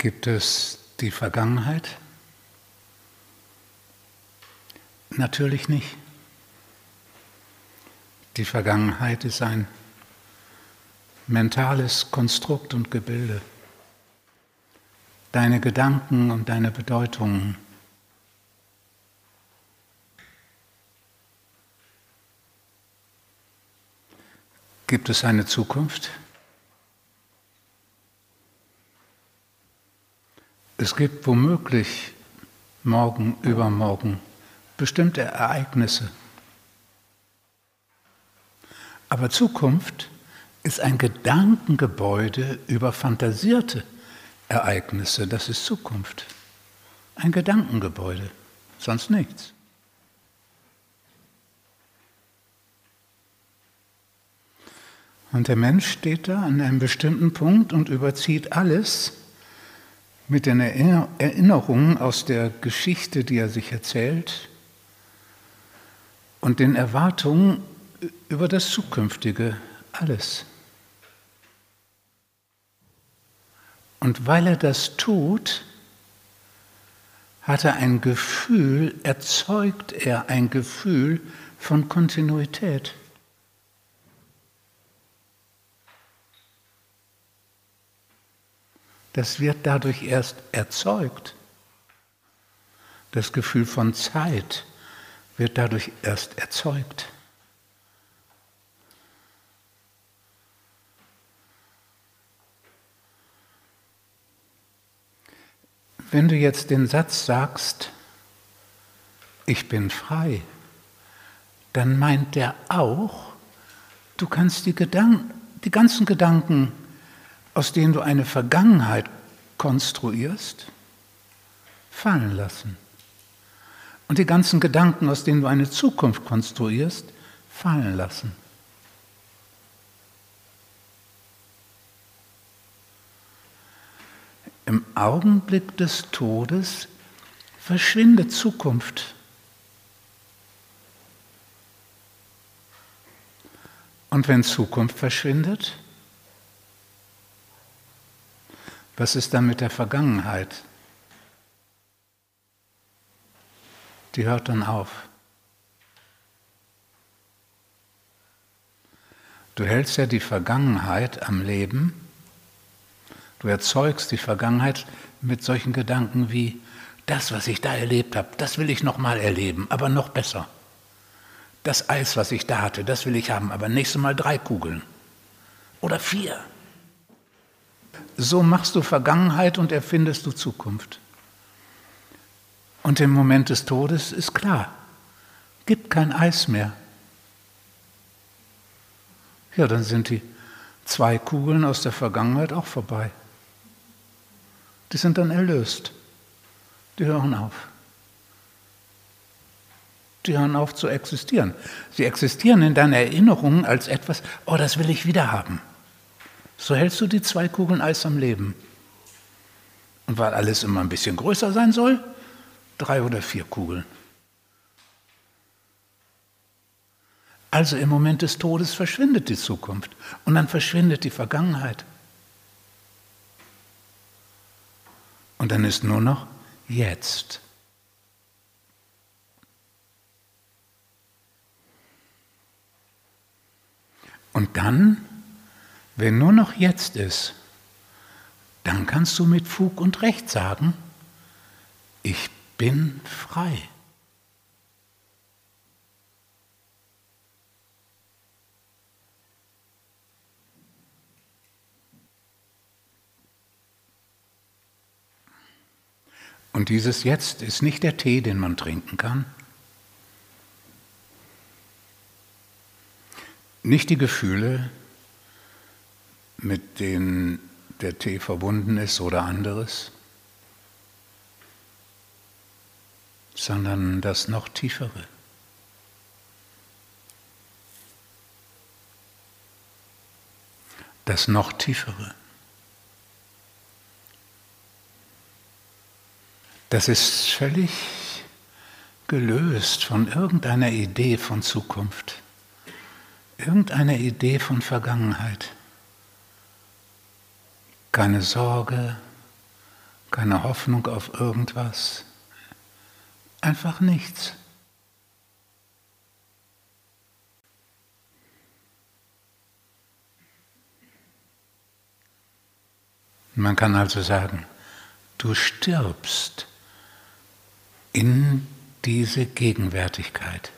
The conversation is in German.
Gibt es die Vergangenheit? Natürlich nicht. Die Vergangenheit ist ein mentales Konstrukt und Gebilde. Deine Gedanken und deine Bedeutungen. Gibt es eine Zukunft? Es gibt womöglich morgen, übermorgen bestimmte Ereignisse. Aber Zukunft ist ein Gedankengebäude über fantasierte Ereignisse. Das ist Zukunft. Ein Gedankengebäude, sonst nichts. Und der Mensch steht da an einem bestimmten Punkt und überzieht alles mit den Erinnerungen aus der Geschichte, die er sich erzählt, und den Erwartungen über das Zukünftige, alles. Und weil er das tut, hat er ein Gefühl, erzeugt er ein Gefühl von Kontinuität. Das wird dadurch erst erzeugt. Das Gefühl von Zeit wird dadurch erst erzeugt. Wenn du jetzt den Satz sagst, ich bin frei, dann meint der auch, du kannst die, Gedanken, die ganzen Gedanken aus denen du eine Vergangenheit konstruierst, fallen lassen. Und die ganzen Gedanken, aus denen du eine Zukunft konstruierst, fallen lassen. Im Augenblick des Todes verschwindet Zukunft. Und wenn Zukunft verschwindet, Was ist dann mit der Vergangenheit? Die hört dann auf. Du hältst ja die Vergangenheit am Leben. Du erzeugst die Vergangenheit mit solchen Gedanken wie, das, was ich da erlebt habe, das will ich nochmal erleben, aber noch besser. Das Eis, was ich da hatte, das will ich haben, aber nächstes Mal drei Kugeln oder vier. So machst du Vergangenheit und erfindest du Zukunft. Und im Moment des Todes ist klar, gibt kein Eis mehr. Ja, dann sind die zwei Kugeln aus der Vergangenheit auch vorbei. Die sind dann erlöst. Die hören auf. Die hören auf zu existieren. Sie existieren in deiner Erinnerung als etwas, oh, das will ich wieder haben. So hältst du die zwei Kugeln Eis am Leben. Und weil alles immer ein bisschen größer sein soll, drei oder vier Kugeln. Also im Moment des Todes verschwindet die Zukunft und dann verschwindet die Vergangenheit. Und dann ist nur noch jetzt. Und dann wenn nur noch jetzt ist, dann kannst du mit Fug und Recht sagen, ich bin frei. Und dieses Jetzt ist nicht der Tee, den man trinken kann, nicht die Gefühle, mit denen der Tee verbunden ist oder anderes, sondern das noch tiefere. Das noch tiefere. Das ist völlig gelöst von irgendeiner Idee von Zukunft, irgendeiner Idee von Vergangenheit keine Sorge keine Hoffnung auf irgendwas, einfach nichts. Man kann also sagen, du stirbst in diese Gegenwärtigkeit.